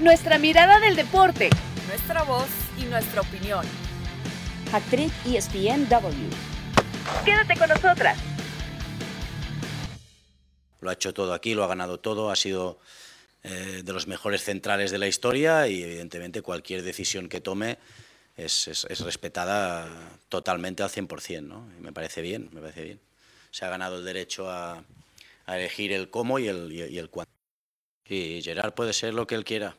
Nuestra mirada del deporte. Nuestra voz y nuestra opinión. Actriz ESPNW. Quédate con nosotras. Lo ha hecho todo aquí, lo ha ganado todo, ha sido eh, de los mejores centrales de la historia y evidentemente cualquier decisión que tome es, es, respetada totalmente al 100%, ¿no? Y me parece bien, me parece bien. Se ha ganado el derecho a, a elegir el cómo y el, y el cuándo. Y Gerard puede ser lo que él quiera,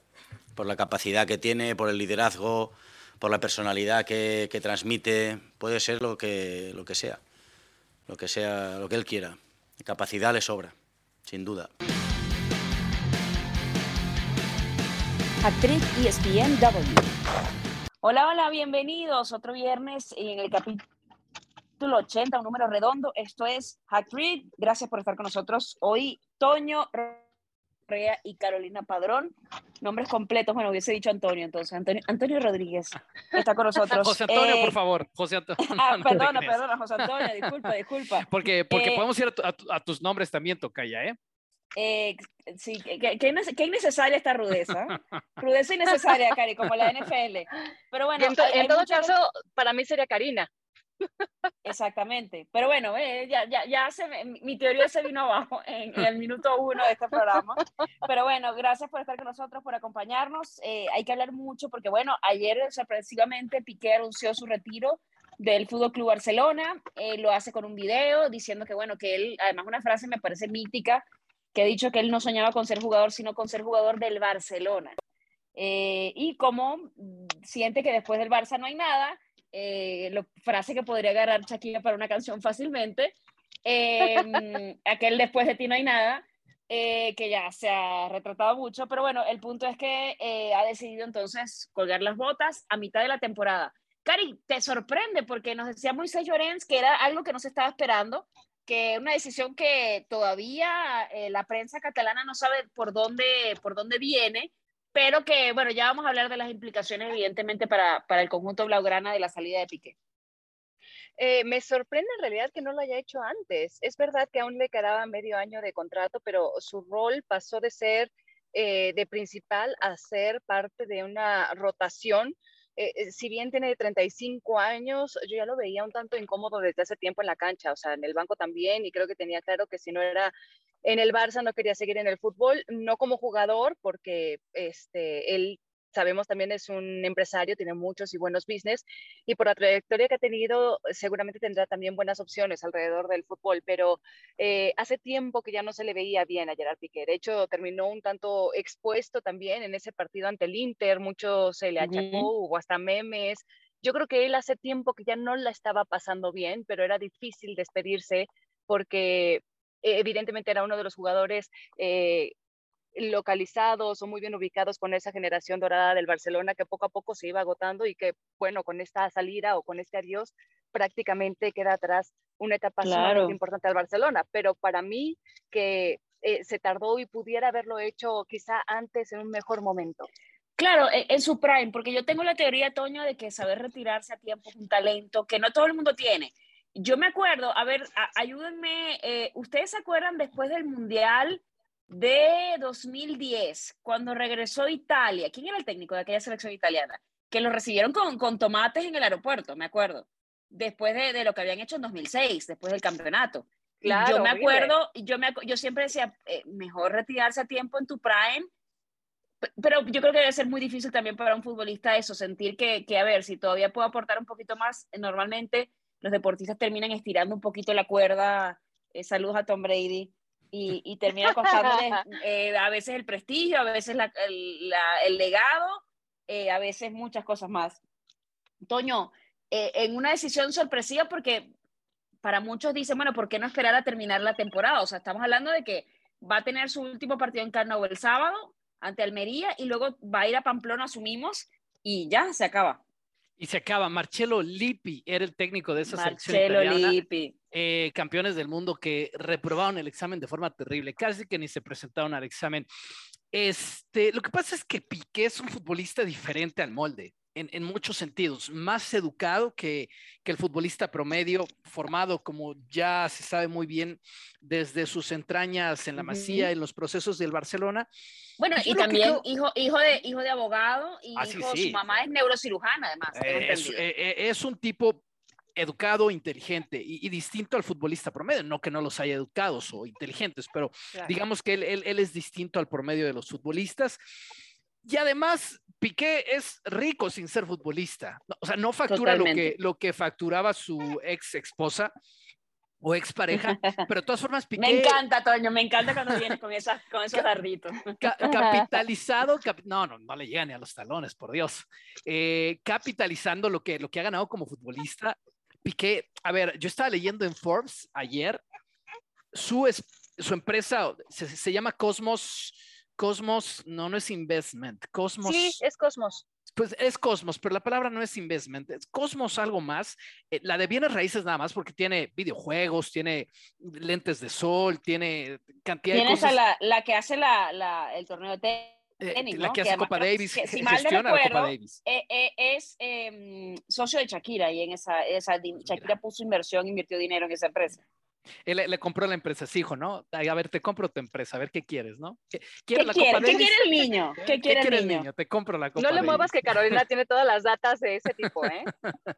por la capacidad que tiene, por el liderazgo, por la personalidad que, que transmite, puede ser lo que, lo que sea, lo que sea, lo que él quiera. Capacidad le sobra, sin duda. Actriz ESPNW. Hola, hola, bienvenidos. Otro viernes en el capítulo 80, un número redondo. Esto es Actriz. Gracias por estar con nosotros hoy. Toño Rea y Carolina Padrón. Nombres completos, bueno, hubiese dicho Antonio, entonces. Antonio, Antonio Rodríguez está con nosotros. José Antonio, Eh, por favor. José Antonio. Ah, no te perdona, perdona, José Antonio, disculpa, disculpa. Porque, porque Eh, podemos ir a, tu- a tu- a tus nombres también, Tocaya, ¿eh? Eh, sí, qué, qué- qué nece- qué innecesaria esta rudeza. Rudeza innecesaria, Cari, como la NFL. Pero bueno, en, to- hay- en todo caso, para mí sería Karina. Exactamente. Pero bueno, ya, ya, ya se mi teoría se vino abajo en, en el minuto uno de este programa. Pero bueno, gracias por estar con nosotros, por acompañarnos. Eh, hay que hablar mucho porque, bueno, ayer sorpresivamente Piqué anunció su retiro del Fútbol Club Barcelona. Eh, lo hace con un video diciendo que, bueno, que él, además, una frase me parece mítica, que ha dicho que él no soñaba con ser jugador, sino con ser jugador del Barcelona. Eh, y como mm, siente que después del Barça no hay nada, eh, lo, frase que podría agarrar Shakira para una canción fácilmente, eh, aquel después de ti no hay nada, eh, que ya se ha retratado mucho, pero bueno, el punto es que eh, ha decidido entonces colgar las botas a mitad de la temporada. Cari, te sorprende porque nos decía Moisés Llorens que era algo que no se estaba esperando, que una decisión que todavía eh, la prensa catalana no sabe por dónde, por dónde viene, pero que, bueno, ya vamos a hablar de las implicaciones, evidentemente, para, para el conjunto blaugrana de la salida de Piqué. Eh, me sorprende en realidad que no lo haya hecho antes. Es verdad que aún le quedaba medio año de contrato, pero su rol pasó de ser eh, de principal a ser parte de una rotación. Eh, eh, si bien tiene 35 años, yo ya lo veía un tanto incómodo desde hace tiempo en la cancha, o sea, en el banco también, y creo que tenía claro que si no era en el Barça no quería seguir en el fútbol, no como jugador, porque este, él sabemos también es un empresario, tiene muchos y buenos business, y por la trayectoria que ha tenido, seguramente tendrá también buenas opciones alrededor del fútbol, pero eh, hace tiempo que ya no se le veía bien a Gerard Piqué. De hecho, terminó un tanto expuesto también en ese partido ante el Inter, mucho se le achacó, Ujú. hubo hasta memes. Yo creo que él hace tiempo que ya no la estaba pasando bien, pero era difícil despedirse porque eh, evidentemente era uno de los jugadores eh, localizados o muy bien ubicados con esa generación dorada del Barcelona que poco a poco se iba agotando y que, bueno, con esta salida o con este adiós prácticamente queda atrás una etapa Claro. sumamente importante al Barcelona. Pero para mí que eh, se tardó y pudiera haberlo hecho quizá antes en un mejor momento. Claro, e- en su prime, porque yo tengo la teoría, Toño, de que saber retirarse a tiempo es un talento que no todo el mundo tiene. Yo me acuerdo, a ver, a- ayúdenme, eh, ¿ustedes se acuerdan después del Mundial de 2010, cuando regresó Italia? ¿Quién era el técnico de aquella selección italiana? Que lo recibieron con, con tomates en el aeropuerto, me acuerdo, después de, de lo que habían hecho en 2006, después del campeonato. Claro, yo me horrible. acuerdo, yo, me, yo siempre decía, eh, mejor retirarse a tiempo en tu prime Pe- pero yo creo que debe ser muy difícil también para un futbolista eso, sentir que, que, a ver, si todavía puedo aportar un poquito más, eh, normalmente los deportistas terminan estirando un poquito la cuerda, eh, saludos a Tom Brady, y, y termina costándoles eh, a veces el prestigio, a veces la- el, la- el legado, eh, a veces muchas cosas más. Toño, eh, en una decisión sorpresiva porque para muchos dicen, bueno, ¿por qué no esperar a terminar la temporada? O sea, estamos hablando de que va a tener su último partido en Carnaval el sábado ante Almería y luego va a ir a Pamplona, asumimos, y ya se acaba. Y se acaba. Marcelo Lippi era el técnico de esa selección Marcelo italiana. Lippi. eh, campeones del mundo que reprobaron el examen de forma terrible, casi que ni se presentaron al examen. Este, lo que pasa es que Piqué es un futbolista diferente al molde. En, en, muchos sentidos, más educado que, que, el futbolista promedio, formado, como ya se sabe muy bien, desde sus entrañas en la Masía, uh -huh. en los procesos del Barcelona. Bueno, y, y también hijo, hijo, de, hijo de abogado y ah, hijo, sí, sí. su mamá es neurocirujana, además. Eh, es, eh, es, un tipo educado, inteligente y, y, distinto al futbolista promedio. No que no los haya educados o inteligentes, pero claro. digamos que él, él, él es distinto al promedio de los futbolistas. Y además, Piqué es rico sin ser futbolista. O sea, no factura lo que, lo que facturaba su ex esposa o ex pareja, pero de todas formas Piqué... Me encanta, Toño, me encanta cuando viene con, esas, con esos darditos. Ca capitalizado, cap no, no, no le llega ni a los talones, por Dios. Eh, capitalizando lo que, lo que ha ganado como futbolista. Piqué, a ver, yo estaba leyendo en Forbes ayer, su, es, su empresa se, se llama Cosmos Cosmos, no, no es investment. Cosmos. Sí, es Cosmos. Pues es Cosmos, pero la palabra no es investment. Es Cosmos algo más. Eh, la de bienes raíces nada más porque tiene videojuegos, tiene lentes de sol, tiene cantidad ¿Tienes de cosas. A la, la que hace la, la, el torneo de Tenis, eh, la que hace que Copa Davis, que, si gestiona recuerdo, la Copa Davis. Eh, eh, es em, socio de Shakira y en esa, esa Shakira puso inversión, invirtió dinero en esa empresa. Él le, le, compró la empresa, sí, hijo, ¿no? A ver, te compro tu empresa, a ver qué quieres, ¿no? ¿Qué, quiere, la quiere? Copa ¿Qué quiere el niño? ¿Qué, ¿Qué quiere, el, niño? niño? Te compro la Copa No le muevas que Carolina tiene todas las datas de ese tipo, ¿eh?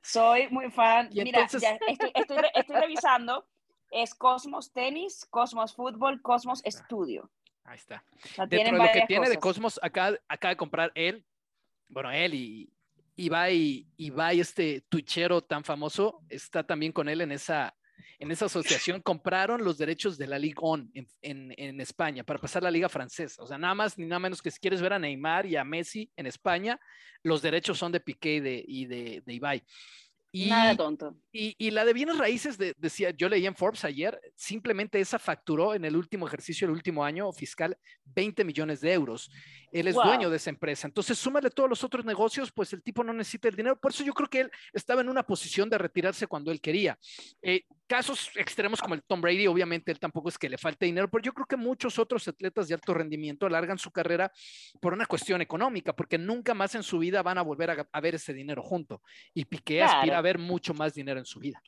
Soy muy fan. Y Mira, entonces- ya estoy, estoy, estoy revisando. Es Cosmos Tenis, Cosmos Fútbol, Cosmos Estudio. Ahí está. O sea, Dentro tienen de lo que tiene de. Cosmos, acá acaba de comprar él, bueno, él y Ibai, Ibai, este tuchero tan famoso, está también con él en esa, en esa asociación. Compraron los derechos de la Ligue On en, en, en España para pasar la Liga Francesa. O sea, nada más ni nada menos que si quieres ver a Neymar y a Messi en España, los derechos son de Piqué y de, y de, de Ibai. Y, Nada tonto. y, y, la de bienes raíces, de, decía, yo leí en Forbes ayer, simplemente esa facturó en el último ejercicio, el último año fiscal, 20 millones de euros. Él es Wow. dueño de esa empresa. Entonces, súmale todos los otros negocios, pues el tipo no necesita el dinero. Por eso yo creo que él estaba en una posición de retirarse cuando él quería. Eh, casos extremos como el Tom Brady, obviamente él tampoco es que le falte dinero, pero yo creo que muchos otros atletas de alto rendimiento alargan su carrera por una cuestión económica, porque nunca más en su vida van a volver a, a ver ese dinero junto. Y Piqué Claro. aspira a ver mucho más dinero en su vida.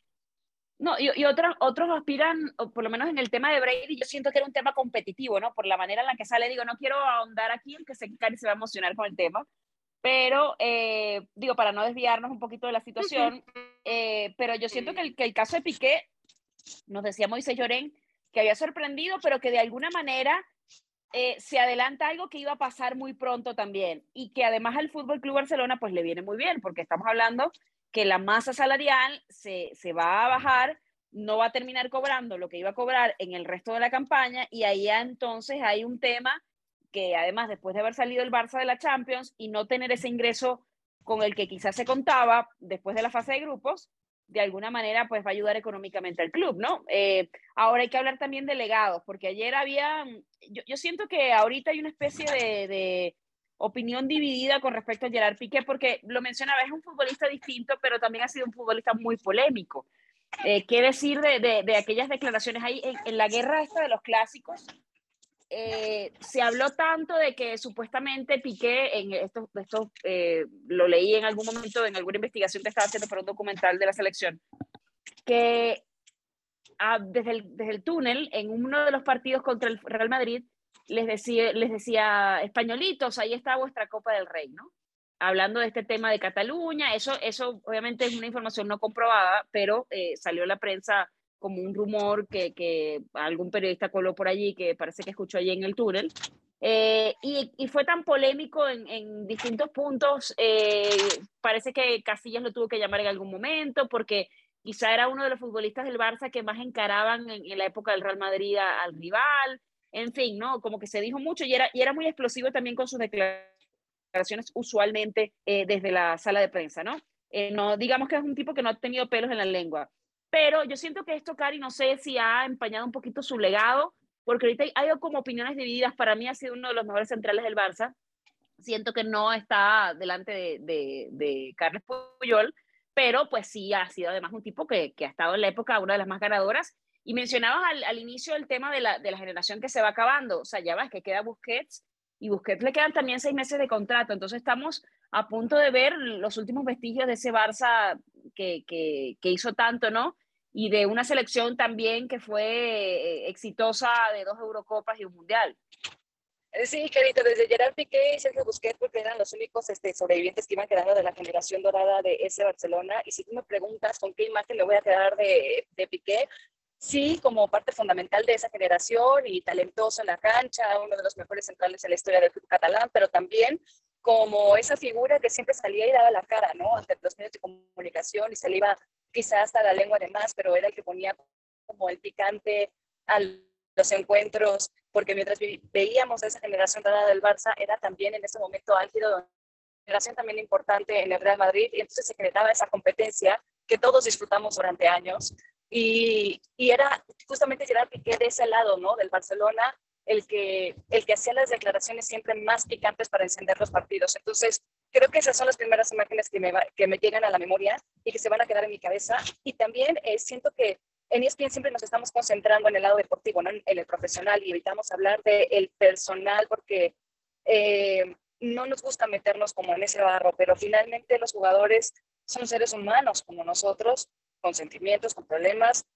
No, y, y otros, otros aspiran, o por lo menos en el tema de Brady, yo siento que era un tema competitivo, ¿no? Por la manera en la que sale, digo, no quiero ahondar aquí, sé que Cari se va a emocionar con el tema, pero eh, digo, para no desviarnos un poquito de la situación, eh, pero yo siento que el, que el caso de Piqué, nos decía Moisés Llorén, que había sorprendido, pero que de alguna manera eh, se adelanta algo que iba a pasar muy pronto también, y que además al Fútbol Club Barcelona pues le viene muy bien, porque estamos hablando que la masa salarial se, se va a bajar, no va a terminar cobrando lo que iba a cobrar en el resto de la campaña y ahí entonces hay un tema que además después de haber salido el Barça de la Champions y no tener ese ingreso con el que quizás se contaba después de la fase de grupos, de alguna manera pues va a ayudar económicamente al club, ¿no? Eh, ahora hay que hablar también de legados, porque ayer había, yo, yo siento que ahorita hay una especie de, opinión dividida con respecto a Gerard Piqué, porque lo mencionaba, es un futbolista distinto, pero también ha sido un futbolista muy polémico. Eh, ¿Qué decir de, de, de, aquellas declaraciones ahí en, en, la guerra esta de los clásicos? Eh, se habló tanto de que supuestamente Piqué, en esto, esto eh, lo leí en algún momento en alguna investigación que estaba haciendo para un documental de la selección, que ah, desde, el, desde el túnel, en uno de los partidos contra el Real Madrid, les decía, les decía, españolitos, ahí está vuestra Copa del Rey, ¿no? Hablando de este tema de Cataluña, eso, eso obviamente es una información no comprobada, pero eh, salió la prensa como un rumor que, que, algún periodista coló por allí, que parece que escuchó allí en el túnel. Eh, y, y, fue tan polémico en, en distintos puntos, eh, parece que Casillas lo tuvo que llamar en algún momento, porque quizá era uno de los futbolistas del Barça que más encaraban en, en la época del Real Madrid a, al rival, en fin, ¿no? Como que se dijo mucho y era, y era muy explosivo también con sus declaraciones usualmente eh, desde la sala de prensa, ¿no? Eh, no digamos que es un tipo que no ha tenido pelos en la lengua. Pero yo siento que esto, Cari, no sé si ha empañado un poquito su legado, porque ahorita hay como opiniones divididas. Para mí ha sido uno de los mejores centrales del Barça. Siento que no está delante de, de, de Carles Puyol, pero pues sí ha sido además un tipo que, que ha estado en la época una de las más ganadoras. Y mencionabas al, al inicio el tema de la, de la generación que se va acabando. O sea, ya ves que queda Busquets, y Busquets le quedan también seis meses de contrato, entonces estamos a punto de ver los últimos vestigios de ese Barça que, que, que hizo tanto, ¿no? Y de una selección también que fue eh, exitosa de dos Eurocopas y un Mundial. Sí, Carito, desde Gerard Piqué y Sergio Busquets, porque eran los únicos este, sobrevivientes que iban quedando de la generación dorada de ese Barcelona. Y si tú me preguntas con qué imagen me voy a quedar de, de Piqué, sí, como parte fundamental de esa generación y talentoso en la cancha, uno de los mejores centrales en la historia del club catalán, pero también como esa figura que siempre salía y daba la cara, ¿no? Ante los medios de comunicación y se le iba quizás hasta la lengua de más, pero era el que ponía como el picante a los encuentros, porque mientras veíamos a esa generación dorada del Barça, era también en ese momento álgido, generación también importante en el Real Madrid, y entonces se generaba esa competencia que todos disfrutamos durante años. Y, y era justamente Gerard Piqué de ese lado, ¿no? Del Barcelona, el que, el que hacía las declaraciones siempre más picantes para encender los partidos. Entonces, creo que esas son las primeras imágenes que me, que me llegan a la memoria y que se van a quedar en mi cabeza. Y también eh, siento que en ESPN siempre nos estamos concentrando en el lado deportivo, ¿no? en, el profesional, y evitamos hablar del el personal porque eh, no nos gusta meternos como en ese barro, pero finalmente los jugadores son seres humanos como nosotros, con sentimientos, con problemas,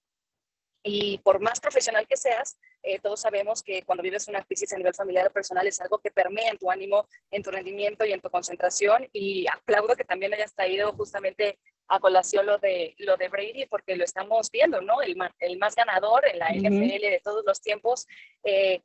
y por más profesional que seas, eh, todos sabemos que cuando vives una crisis a nivel familiar o personal es algo que permea en tu ánimo, en tu rendimiento y en tu concentración. Y aplaudo que también hayas traído justamente a colación lo de, lo de Brady, porque lo estamos viendo, ¿no? El, el más ganador en la NFL de todos los tiempos, eh,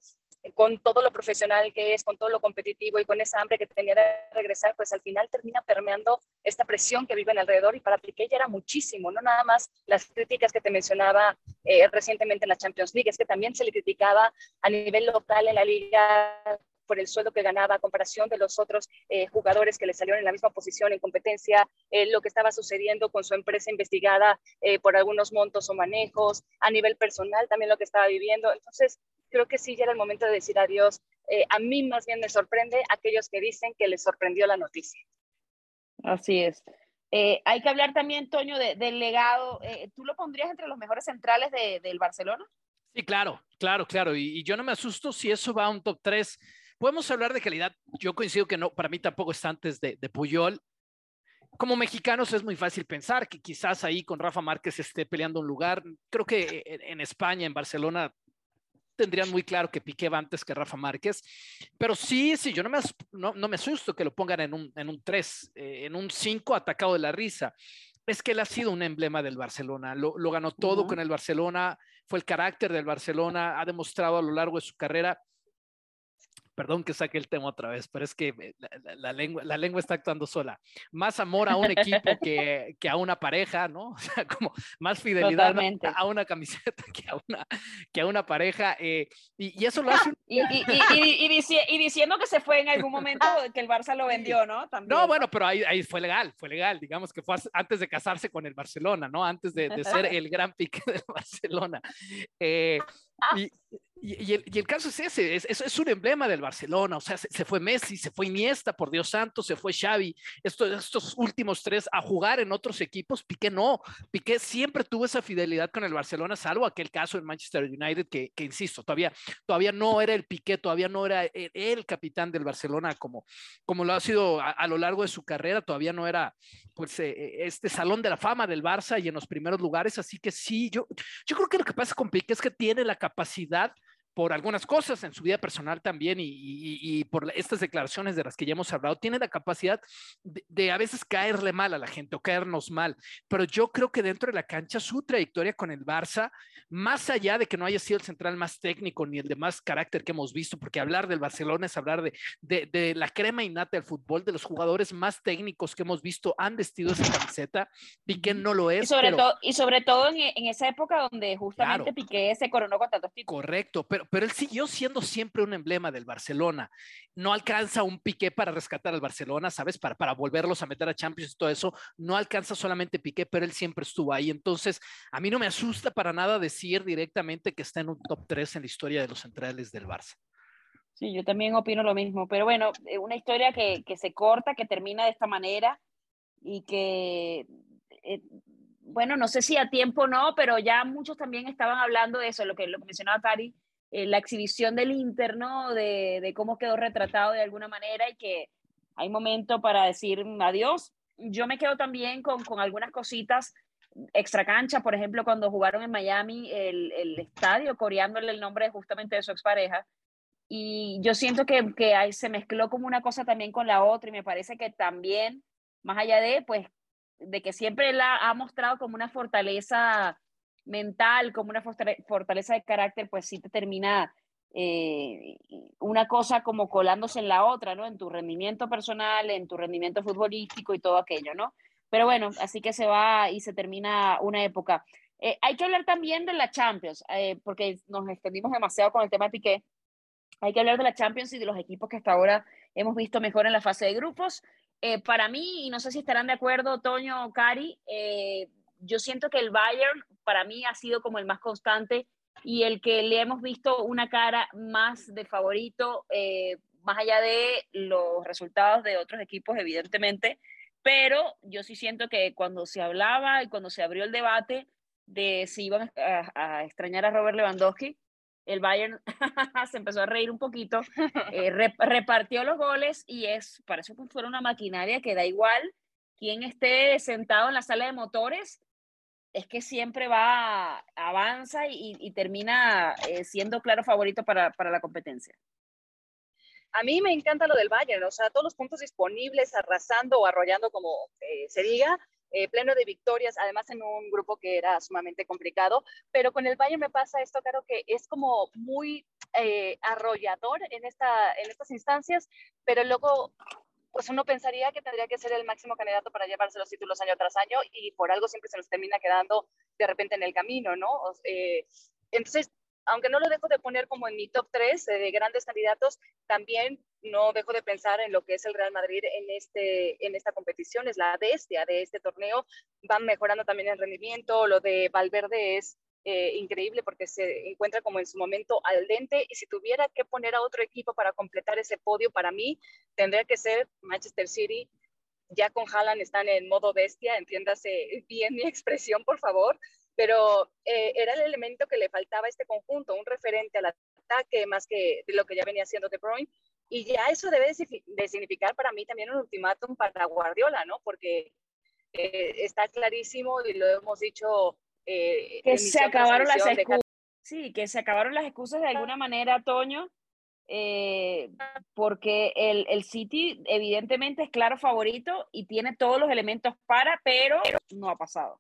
con todo lo profesional que es, con todo lo competitivo y con esa hambre que tenía de regresar, pues al final termina permeando esta presión que viven alrededor y para Piqué ya era muchísimo, no nada más las críticas que te mencionaba eh, recientemente en la Champions League, es que también se le criticaba a nivel local en la liga por el sueldo que ganaba a comparación de los otros eh, jugadores que le salieron en la misma posición en competencia, eh, lo que estaba sucediendo con su empresa investigada por algunos montos o manejos, a nivel personal también lo que estaba viviendo. Entonces, creo que sí ya era el momento de decir adiós. a mí más bien me sorprende aquellos que dicen que les sorprendió la noticia. Así es. hay que hablar también, Toño, del legado. ¿Tú lo pondrías entre los mejores centrales de, del Barcelona? Sí, claro, claro, claro. Y, y, yo no me asusto si eso va a un top 3 Podemos hablar de calidad. Yo coincido que no, para mí tampoco está antes de, de Puyol. Como mexicanos es muy fácil pensar que quizás ahí con Rafa Márquez esté peleando un lugar. Creo que en España, en Barcelona, tendrían muy claro que Piqué va antes que Rafa Márquez. Pero sí, sí, yo no me, no, no me asusto que lo pongan en un, en un 3, eh, en un 5 atacado de la risa. Es que él ha sido un emblema del Barcelona, lo, lo ganó todo uh -huh. con el Barcelona, fue el carácter del Barcelona, ha demostrado a lo largo de su carrera perdón que saque el tema otra vez, pero es que eh, la, la, lengua, la lengua está actuando sola. Más amor a un equipo que, que a una pareja, ¿no? O sea, como más fidelidad Totalmente. a una camiseta que a una, que a una pareja. Eh, y, y, eso lo hace. Un... Y, y, dici y, diciendo que se fue en algún momento que el Barça lo vendió, ¿no? También, no, bueno, pero ahí, ahí, fue legal, fue legal. Digamos que fue antes de casarse con el Barcelona, ¿no? Antes de, de ser el gran pique del Barcelona. Eh, y, y, el, caso es ese, es, es, un emblema del Barcelona, o sea, se, fue Messi, se fue Iniesta, por Dios santo, se fue Xavi, estos, estos últimos tres a jugar en otros equipos, Piqué no, Piqué siempre tuvo esa fidelidad con el Barcelona, salvo aquel caso en Manchester United, que, que insisto, todavía, todavía no era el Piqué, todavía no era el, capitán del Barcelona como, como lo ha sido a, lo largo de su carrera, todavía no era pues eh, este salón de la fama del Barça y en los primeros lugares, así que sí, yo, yo creo que lo que pasa con Piqué es que tiene la capacidad por algunas cosas en su vida personal también y, y, y, por estas declaraciones de las que ya hemos hablado, tiene la capacidad de, de, a veces caerle mal a la gente o caernos mal. Pero yo creo que dentro de la cancha, su trayectoria con el Barça, más allá de que no haya sido el central más técnico ni el de más carácter que hemos visto, porque hablar del Barcelona es hablar de, de, de la crema innata del fútbol, de los jugadores más técnicos que hemos visto han vestido esa camiseta. Piqué no lo es. Y sobre, pero... todo, y sobre todo en, en, esa época donde justamente claro. Piqué se coronó con tantos títulos. Correcto, pero pero, él siguió siendo siempre un emblema del Barcelona. No alcanza un piqué para rescatar al Barcelona, ¿sabes? Para, para volverlos a meter a Champions y todo eso. No alcanza solamente piqué, pero él siempre estuvo ahí. Entonces, a mí no me asusta para nada decir directamente que está en un top 3 en la historia de los centrales del Barça. Sí, yo también opino lo mismo. Pero bueno, eh, una historia que, que se corta, que termina de esta manera y que. Eh, bueno, no sé si a tiempo o no, pero ya muchos también estaban hablando de eso, lo que, lo que mencionaba Tari, eh, la exhibición del Inter, ¿no? De, de, cómo quedó retratado de alguna manera y que hay momento para decir adiós. Yo me quedo también con, con algunas cositas extra cancha, por ejemplo, cuando jugaron en Miami el, el estadio, coreándole el nombre justamente de su expareja. Y yo siento que, que se mezcló como una cosa también con la otra y me parece que también, más allá de, pues, de que siempre él ha, ha mostrado como una fortaleza mental, como una fortaleza de carácter, pues sí te termina eh, una cosa como colándose en la otra, ¿no? En tu rendimiento personal, en tu rendimiento futbolístico y todo aquello, ¿no? Pero bueno, así que se va y se termina una época. Eh, hay que hablar también de la Champions, eh, porque nos extendimos demasiado con el tema de Piqué. Hay que hablar de la Champions y de los equipos que hasta ahora hemos visto mejor en la fase de grupos. para mí, y no sé si estarán de acuerdo, Toño o Cari, yo siento que el Bayern para mí ha sido como el más constante y el que le hemos visto una cara más de favorito, eh, más allá de los resultados de otros equipos, evidentemente, pero yo sí siento que cuando se hablaba y cuando se abrió el debate de si iban a, extrañar a Robert Lewandowski, el Bayern se empezó a reír un poquito, eh, repartió los goles y es, parece que fuera una maquinaria que da igual quién esté sentado en la sala de motores, es que siempre va, avanza y, termina eh, siendo claro favorito para, la competencia. A mí me encanta lo del Bayern, o sea, todos los puntos disponibles, arrasando o arrollando, como eh, se diga, eh, pleno de victorias, además en un grupo que era sumamente complicado, pero con el Bayern me pasa esto, claro que es como muy arrollador en, esta, en estas instancias, pero luego pues uno pensaría que tendría que ser el máximo candidato para llevarse los títulos año tras año y por algo siempre se nos termina quedando de repente en el camino, ¿no? Eh, entonces, aunque no lo dejo de poner como en mi top 3 eh, de grandes candidatos, también no dejo de pensar en lo que es el Real Madrid en, este, en esta competición, es la bestia de este torneo, van mejorando también el rendimiento, lo de Valverde es eh, increíble porque se encuentra como en su momento al dente y si tuviera que poner a otro equipo para completar ese podio, para mí tendría que ser Manchester City. Ya con Haaland están en modo bestia, entiéndase bien mi expresión, por favor, pero eh, era el elemento que le faltaba a este conjunto, un referente al ataque más que lo que ya venía haciendo De Bruyne. Y ya eso debe de significar para mí también un ultimátum para Guardiola, ¿no? Porque eh, está clarísimo y lo hemos dicho eh, que se acabaron las excusas. Sí, que se acabaron las excusas de alguna manera, Toño, eh, porque el, el, City evidentemente es claro favorito y tiene todos los elementos para, pero no ha pasado.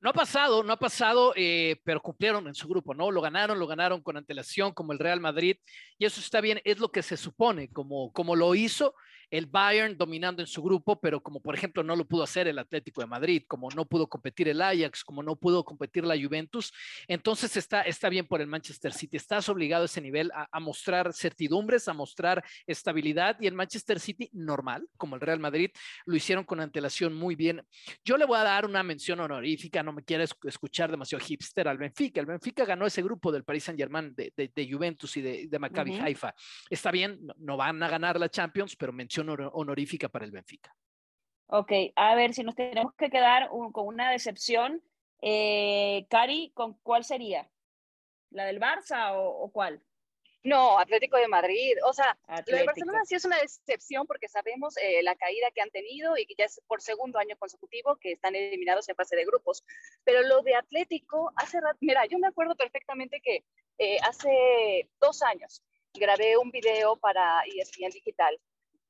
No ha pasado, no ha pasado, eh, pero cumplieron en su grupo, ¿no? Lo ganaron, lo ganaron con antelación como el Real Madrid y eso está bien, es lo que se supone, como, como lo hizo el Bayern dominando en su grupo, pero como por ejemplo no lo pudo hacer el Atlético de Madrid, como no pudo competir el Ajax, como no pudo competir la Juventus, entonces está, está bien por el Manchester City. Estás obligado a ese nivel a, mostrar certidumbres, a mostrar estabilidad y el Manchester City normal, como el Real Madrid, lo hicieron con antelación muy bien. Yo le voy a dar una mención honorífica, no me quiero escuchar demasiado hipster al Benfica. El Benfica ganó ese grupo del Paris Saint Germain de, de, Juventus y de, de Maccabi Haifa. Está bien, no van a ganar la Champions, pero mención honorífica para el Benfica. Ok, a ver si nos tenemos que quedar con una decepción. Eh, Cari, ¿con cuál sería? ¿La del Barça o, cuál? No, Atlético de Madrid. O sea, lo de Barcelona sí es una decepción porque sabemos eh, la caída que han tenido y que ya es por segundo año consecutivo que están eliminados en fase de grupos. Pero lo de Atlético, hace rato, mira, yo me acuerdo perfectamente que eh, hace dos años grabé un video para ESPN Digital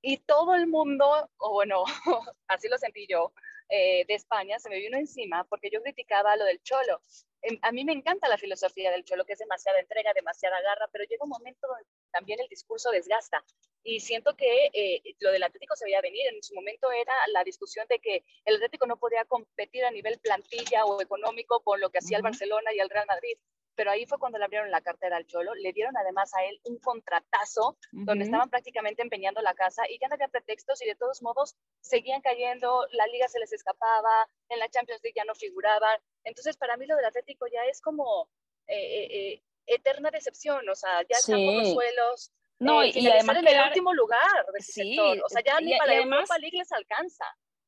y todo el mundo, o bueno, así lo sentí yo, eh, de España, se me vino encima porque yo criticaba lo del cholo. Em, a mí me encanta la filosofía del cholo, que es demasiada entrega, demasiada garra, pero llega un momento donde también el discurso desgasta. Y siento que eh, lo del Atlético se veía venir. En su momento era la discusión de que el Atlético no podía competir a nivel plantilla o económico con lo que hacía el Barcelona y el Real Madrid pero ahí fue cuando le abrieron la cartera al Cholo, le dieron además a él un contratazo donde estaban prácticamente empeñando la casa y ya no había pretextos y de todos modos seguían cayendo, la liga se les escapaba, en la Champions League ya no figuraban. Entonces para mí lo del Atlético ya es como eh, eh, eh, eterna decepción, o sea, ya están por los suelos. No, y, además en el último lugar de sí, sector. O sea, ya ni para la Europa League les alcanza.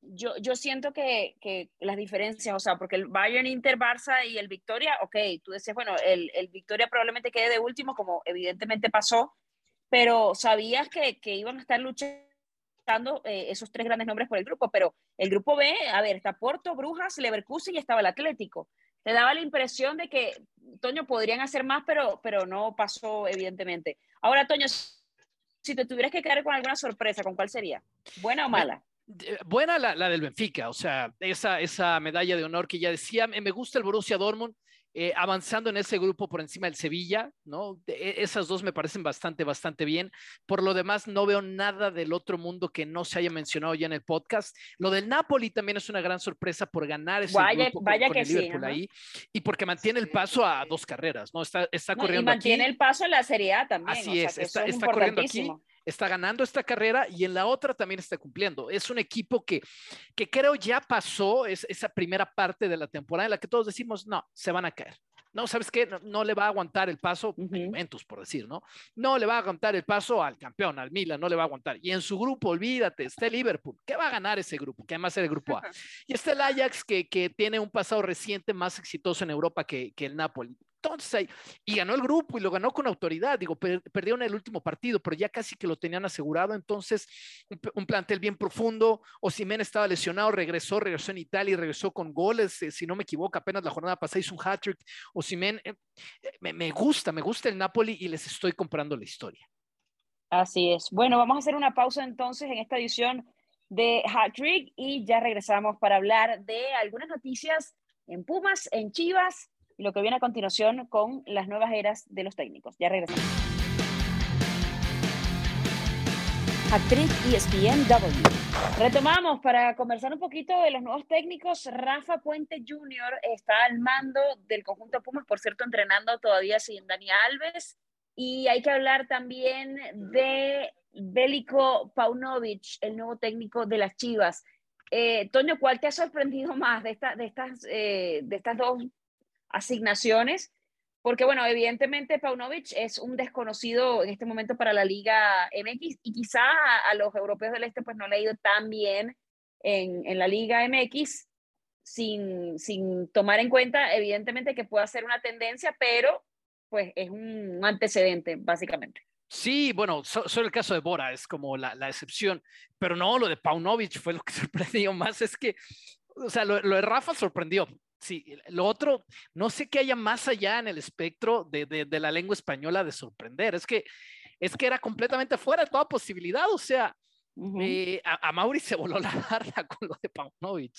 Yo, yo siento que, que, las diferencias, o sea, porque el Bayern, Inter, Barça y el Victoria, ok, tú decías, bueno, el, el Victoria probablemente quede de último, como evidentemente pasó, pero sabías que, que iban a estar luchando eh, esos tres grandes nombres por el grupo, pero el grupo B, a ver, está Porto, Brujas, Leverkusen y estaba el Atlético. Te daba la impresión de que, Toño, podrían hacer más, pero, pero no pasó, evidentemente. Ahora, Toño, si te tuvieras que quedar con alguna sorpresa, ¿con cuál sería? ¿Buena o mala? Buena la, la, del Benfica, o sea, esa, esa medalla de honor que ya decía, me gusta el Borussia Dortmund, eh, avanzando en ese grupo por encima del Sevilla, ¿no? E, esas dos me parecen bastante, bastante bien. Por lo demás, no veo nada del otro mundo que no se haya mencionado ya en el podcast. Lo del Napoli también es una gran sorpresa por ganar ese vaya, grupo vaya con, que el Liverpool sí, ahí y porque mantiene el paso a dos carreras, ¿no? Está, está no, corriendo y mantiene aquí. el paso en la Serie A también. Así o sea, es, que está, es está corriendo aquí. Está ganando esta carrera y en la otra también está cumpliendo. Es un equipo que, que creo ya pasó es, esa primera parte de la temporada en la que todos decimos, no, se van a caer. No, ¿sabes qué? No, no le va a aguantar el paso, Ujú. Juventus, por decir, ¿no? No le va a aguantar el paso al campeón, al Milan, no le va a aguantar. Y en su grupo, olvídate, está el Liverpool. ¿Qué va a ganar ese grupo? Que además es el grupo A. Y está el Ajax, que, que tiene un pasado reciente más exitoso en Europa que, que el Napoli. Entonces, ahí- y ganó el grupo y lo ganó con autoridad. Digo, per- perdieron el último partido, pero ya casi que lo tenían asegurado. Entonces, un, un plantel bien profundo. Osimhen estaba lesionado, regresó, regresó en Italia y regresó con goles. eh, si no me equivoco, apenas la jornada pasada hizo un hat-trick. Osimhen, eh, eh, me, me gusta, me gusta el Napoli y les estoy comprando la historia. Así es. Bueno, vamos a hacer una pausa entonces en esta edición de Hat Trick y ya regresamos para hablar de algunas noticias en Pumas, en Chivas y lo que viene a continuación con las nuevas eras de los técnicos. Ya regresamos. Hat-Trick ESPNW. Retomamos para conversar un poquito de los nuevos técnicos. Rafa Puente Jr. está al mando del conjunto Pumas, por cierto, entrenando todavía sin Dani Alves. Y hay que hablar también de Bélico Paunovic, el nuevo técnico de las Chivas. Eh, Toño, ¿cuál te ha sorprendido más de, esta, de, estas, eh, de estas dos asignaciones? Porque, bueno, evidentemente Paunovic es un desconocido en este momento para la Liga MX y quizá a, a los europeos del Este pues no le ha ido tan bien en, en la Liga MX sin, sin tomar en cuenta, evidentemente, que pueda ser una tendencia, pero pues es un antecedente, básicamente. Sí, bueno, so- solo el caso de Bora es como la, la excepción, pero no, lo de Paunovic fue lo que sorprendió más, es que, o sea, lo, lo de Rafa sorprendió. Sí, lo otro, no sé qué haya más allá en el espectro de, de, de la lengua española de sorprender, es que, es que era completamente fuera de toda posibilidad, o sea, Ujú. eh, a, a Mauri se voló la barra con lo de Paunovic.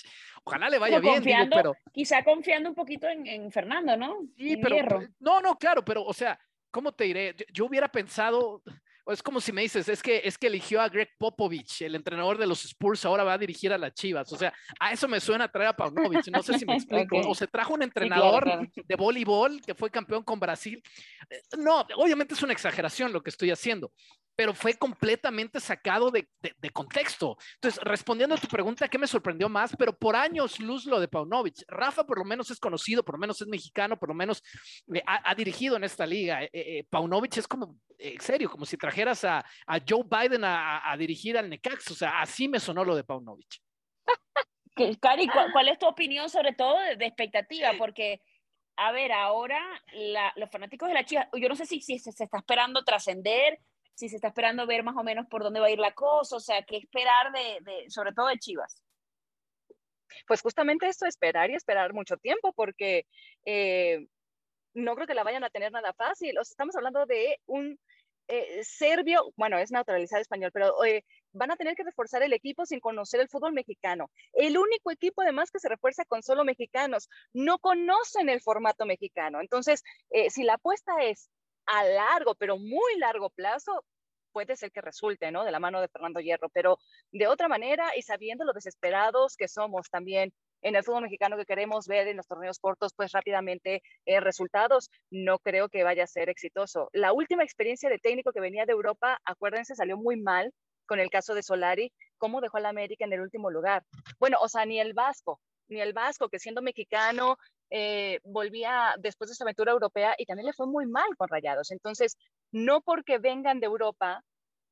Ojalá le vaya Pero bien, digo, pero... quizá confiando un poquito en, en Fernando, ¿no? Sí, En pero, Hierro. no, no, claro, pero, o sea, ¿cómo te diré? Yo, yo hubiera pensado, es como si me dices, es que, es que eligió a Greg Popovich, el entrenador de los Spurs, ahora va a dirigir a las Chivas. O sea, a eso me suena traer a Paunovic, no sé si me explico. O se trajo un Sí, claro, entrenador claro. de voleibol que fue campeón con Brasil. Eh, No, obviamente es una exageración lo que estoy haciendo, pero fue completamente sacado de, de- de contexto. Entonces, respondiendo a tu pregunta, ¿qué me sorprendió más? Pero por años, luz lo de Paunovic. Rafa por lo menos es conocido, por lo menos es mexicano, por lo menos eh, ha, ha dirigido en esta liga. Eh, eh, Paunovic es como, eh, en serio, como si trajeras a, a Joe Biden a, a- a dirigir al Necax. O sea, así me sonó lo de Paunovic. Cari, ¿cuál, cuál es tu opinión sobre todo de, de expectativa? Porque, a ver, ahora la- los fanáticos de la Chivas, yo no sé si, si se, se está esperando trascender, si se está esperando ver más o menos por dónde va a ir la cosa, o sea, qué esperar de, sobre todo de Chivas. Pues justamente esto, esperar y esperar mucho tiempo, porque eh, no creo que la vayan a tener nada fácil. Estamos hablando de un eh, serbio, bueno, es naturalizado español, pero eh, van a tener que reforzar el equipo sin conocer el fútbol mexicano. El único equipo además que se refuerza con solo mexicanos, no conocen el formato mexicano. Entonces, si la apuesta es a largo, pero muy largo plazo, puede ser que resulte, ¿no? De la mano de Fernando Hierro, pero de otra manera y sabiendo lo desesperados que somos también en el fútbol mexicano que queremos ver en los torneos cortos, pues rápidamente eh, resultados, no creo que vaya a ser exitoso. La última experiencia de técnico que venía de Europa, acuérdense, salió muy mal con el caso de Solari, cómo dejó a la América en el último lugar. Bueno, o sea, ni el Vasco, ni el Vasco, que siendo mexicano, eh, volvía después de su aventura europea y también le fue muy mal con Rayados. Entonces, no porque vengan de Europa,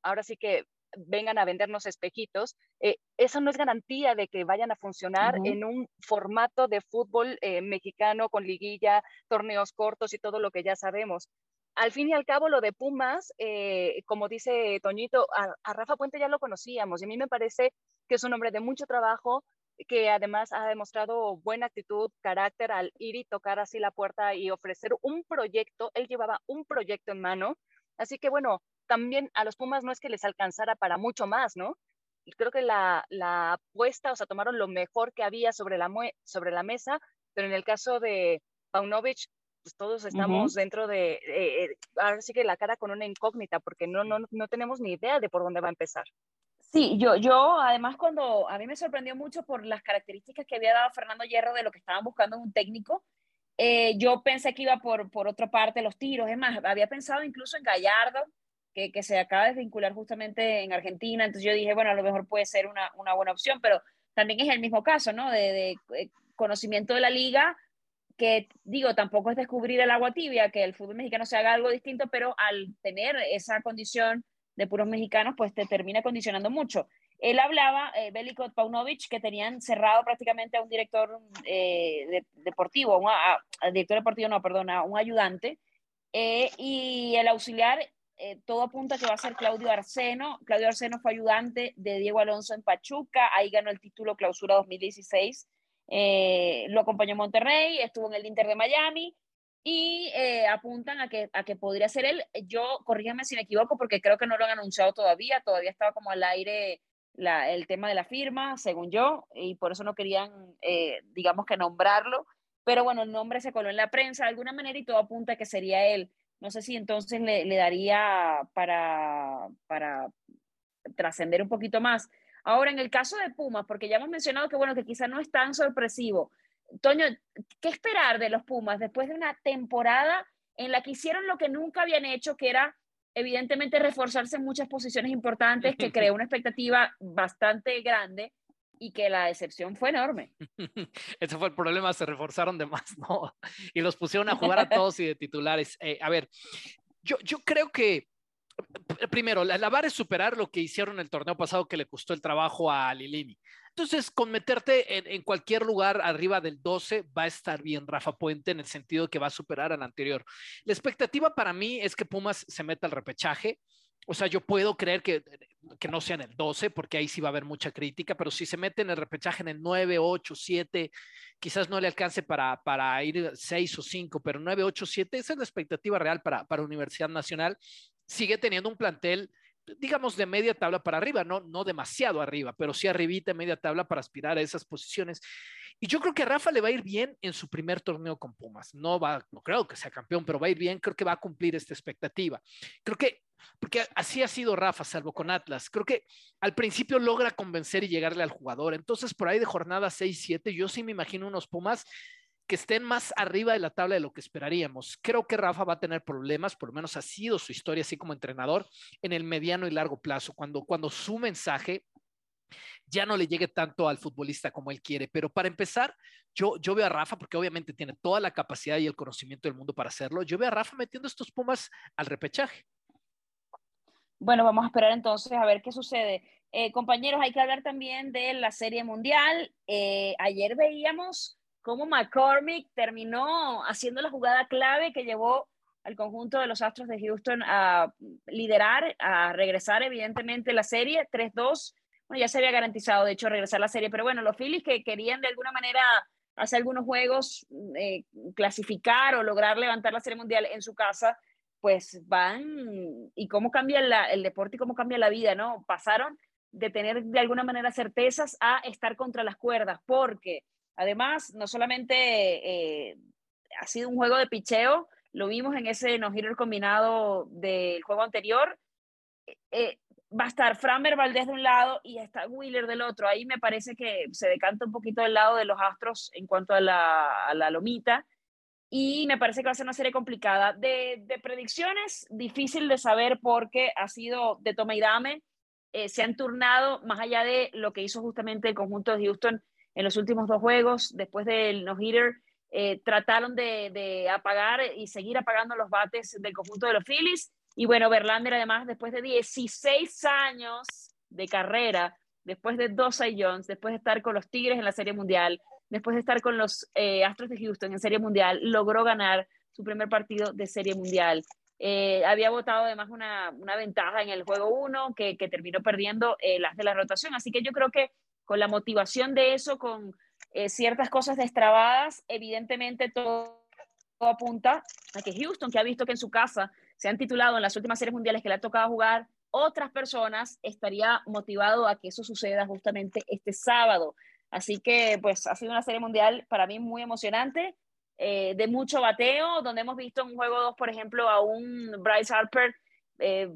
ahora sí que vengan a vendernos espejitos, eh, eso no es garantía de que vayan a funcionar en un formato de fútbol eh, mexicano con liguilla, torneos cortos y todo lo que ya sabemos. Al fin y al cabo, lo de Pumas, eh, como dice Toñito, a, Rafa Puente ya lo conocíamos y a mí me parece que es un hombre de mucho trabajo, que además ha demostrado buena actitud, carácter al ir y tocar así la puerta y ofrecer un proyecto. Él llevaba un proyecto en mano. Así que bueno, también a los Pumas no es que les alcanzara para mucho más, ¿no? Y creo que la, la apuesta, o sea, tomaron lo mejor que había sobre la, sobre la mesa, pero en el caso de Paunovic, pues todos estamos dentro de, eh, eh, ahora sí que la cara con una incógnita, porque no, no, no tenemos ni idea de por dónde va a empezar. Sí, yo, yo además cuando a mí me sorprendió mucho por las características que había dado Fernando Hierro de lo que estaban buscando en un técnico, eh, yo pensé que iba por, por otra parte los tiros, es más, había pensado incluso en Gallardo, que, que, se acaba de vincular justamente en Argentina, entonces yo dije, bueno, a lo mejor puede ser una, una buena opción, pero también es el mismo caso, ¿no? De, de, eh, conocimiento de la liga, que digo, tampoco es descubrir el agua tibia, que el fútbol mexicano se haga algo distinto, pero al tener esa condición de puros mexicanos, pues te termina condicionando mucho. Él hablaba, eh, Belikot Paunovic, que tenían cerrado prácticamente a un director eh, deportivo, un director deportivo, no, perdona, un ayudante, eh, y el auxiliar, eh, todo apunta que va a ser Claudio Arseno. Claudio Arseno fue ayudante de Diego Alonso en Pachuca, ahí ganó el título Clausura 2016. lo acompañó Monterrey, estuvo en el Inter de Miami, y apuntan a que, a que podría ser él. Yo, corrígeme si me equivoco, porque creo que no lo han anunciado todavía, todavía estaba como al aire el tema de la firma, según yo, y por eso no querían, eh, digamos que nombrarlo, pero bueno, el nombre se coló en la prensa de alguna manera y todo apunta a que sería él. No sé si entonces le, le daría para, para trascender un poquito más. Ahora, en el caso de Pumas, porque ya hemos mencionado que, bueno, que quizá no es tan sorpresivo. Toño, ¿qué esperar de los Pumas después de una temporada en la que hicieron lo que nunca habían hecho, que era evidentemente reforzarse en muchas posiciones importantes que creó una expectativa bastante grande y que la decepción fue enorme. Ese fue el problema, se reforzaron de más, ¿no? Y los pusieron a jugar a todos y de titulares. Eh, a ver, yo, yo creo que, primero, la, la es superar lo que hicieron el torneo pasado que le costó el trabajo a Lilini. Entonces, con meterte en, cualquier lugar arriba del 12 va a estar bien Rafa Puente en el sentido que va a superar al anterior. La expectativa para mí es que Pumas se meta al repechaje. O sea, yo puedo creer que, que no sea en el 12, porque ahí sí va a haber mucha crítica, pero si se mete en el repechaje en el 9, 8, 7, quizás no le alcance para, para ir 6 o 5, pero 9, 8, 7, esa es la expectativa real para, para Universidad Nacional. Sigue teniendo un plantel digamos, de media tabla para arriba, no, no demasiado arriba, pero sí arribita, media tabla para aspirar a esas posiciones. Y yo creo que a Rafa le va a ir bien en su primer torneo con Pumas. No va, no creo que sea campeón, pero va a ir bien. Creo que va a cumplir esta expectativa. Creo que, porque así ha sido Rafa, salvo con Atlas. Creo que al principio logra convencer y llegarle al jugador. Entonces, por ahí de jornada 6-7, yo sí me imagino unos Pumas que estén más arriba de la tabla de lo que esperaríamos. Creo que Rafa va a tener problemas, por lo menos ha sido su historia así como entrenador, en el mediano y largo plazo, cuando, cuando su mensaje ya no le llegue tanto al futbolista como él quiere. Pero para empezar, yo, yo veo a Rafa, porque obviamente tiene toda la capacidad y el conocimiento del mundo para hacerlo, yo veo a Rafa metiendo estos Pumas al repechaje. Bueno, vamos a esperar entonces a ver qué sucede. Eh, compañeros, hay que hablar también de la Serie Mundial. Eh, ayer veíamos cómo McCormick terminó haciendo la jugada clave que llevó al conjunto de los Astros de Houston a liderar, a regresar evidentemente la serie 3-2. Bueno, ya se había garantizado, de hecho, regresar la serie, pero bueno, los Phillies que querían de alguna manera hacer algunos juegos, eh, clasificar o lograr levantar la serie mundial en su casa, pues van y cómo cambia el deporte y cómo cambia la vida, ¿no? Pasaron de tener de alguna manera certezas a estar contra las cuerdas, porque Además, no solamente eh, ha sido un juego de picheo, lo vimos en ese no-hitter combinado del juego anterior. Eh, va a estar Framer Valdés de un lado y está Wheeler del otro. Ahí me parece que se decanta un poquito del lado de los Astros en cuanto a la, la lomita. Y me parece que va a ser una serie complicada. De, de predicciones, difícil de saber porque ha sido de toma y dame. Eh, se han turnado, más allá de lo que hizo justamente el conjunto de Houston, en los últimos dos juegos, después del no-hitter, eh, trataron de, apagar y seguir apagando los bates del conjunto de los Phillies Y bueno, Verlander además, después de 16 años de carrera, después de dos Jones, después de estar con los Tigres en la Serie Mundial, después de estar con los eh, Astros de Houston en Serie Mundial, logró ganar su primer partido de Serie Mundial. Eh, había votado además una, ventaja en el juego 1 que, que, terminó perdiendo eh, las de la rotación. Así que yo creo que con la motivación de eso, con ciertas cosas destrabadas, evidentemente todo, apunta a que Houston, que ha visto que en su casa se han titulado en las últimas series mundiales que le ha tocado jugar otras personas, estaría motivado a que eso suceda justamente este sábado. Así que pues ha sido una serie mundial para mí muy emocionante, eh, de mucho bateo, donde hemos visto en juego 2, por ejemplo, a un Bryce Harper eh,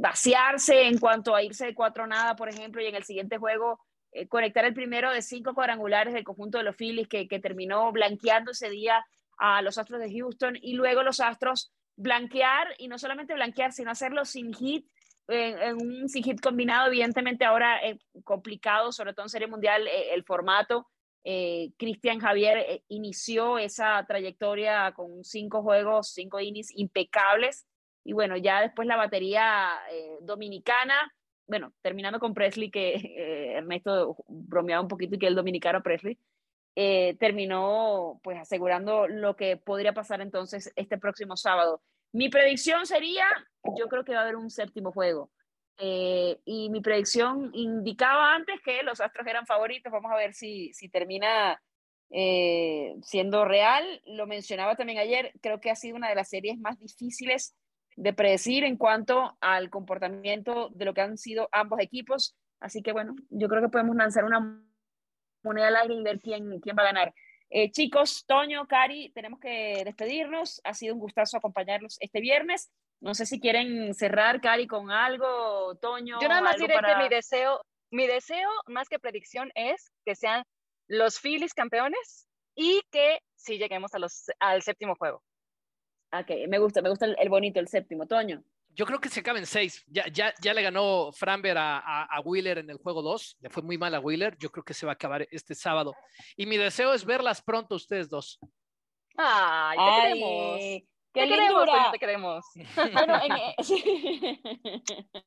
vaciarse en cuanto a irse de cuatro nada, por ejemplo, y en el siguiente juego eh, conectar el primero de cinco cuadrangulares del conjunto de los Phillies que, terminó blanqueando ese día a los Astros de Houston y luego los Astros blanquear y no solamente blanquear, sino hacerlo sin hit, en, un sin hit combinado, evidentemente ahora es complicado, sobre todo en Serie Mundial, eh, el formato. Eh, Cristian Javier eh, inició esa trayectoria con cinco juegos, cinco innings impecables. Y bueno, ya después la batería dominicana, bueno, terminando con Presley, que Ernesto bromeaba un poquito y que el dominicano Presley, eh, terminó pues asegurando lo que podría pasar entonces este próximo sábado. Mi predicción sería, yo creo que va a haber un séptimo juego. Eh, y mi predicción indicaba antes que los Astros eran favoritos. Vamos a ver si, si termina eh, siendo real. Lo mencionaba también ayer, creo que ha sido una de las series más difíciles de predecir en cuanto al comportamiento de lo que han sido ambos equipos. Así que bueno, yo creo que podemos lanzar una moneda al aire y ver quién, quién va a ganar. Eh, chicos, Toño, Cari, tenemos que despedirnos. Ha sido un gustazo acompañarlos este viernes. No sé si quieren cerrar, Cari, con algo, Toño. Yo nada más diré que mi deseo, mi deseo, más que predicción, es que sean los Phillies campeones y que sí lleguemos a los, al séptimo juego. Ok, me gusta, me gusta el bonito, el séptimo. Toño. Yo creo que se acaben seis. Ya, ya, ya le ganó Framber a, a, Wheeler en el juego 2. Le fue muy mal a Wheeler. Yo creo que se va a acabar este sábado. Y mi deseo es verlas pronto ustedes dos. Ay, te queremos. Qué te queremos, te queremos. Bueno,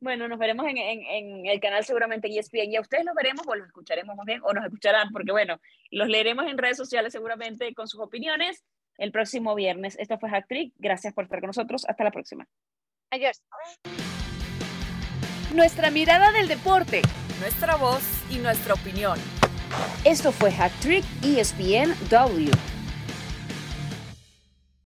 bueno, nos veremos en, en, en, el canal seguramente ESPN y a ustedes los veremos o los escucharemos más bien o nos escucharán porque bueno, los leeremos en redes sociales seguramente con sus opiniones el próximo viernes. Esto fue Hack Trick. Gracias por estar con nosotros. Hasta la próxima. Adiós. Nuestra mirada del deporte. Nuestra voz y nuestra opinión. Esto fue Hack Trick ESPN W.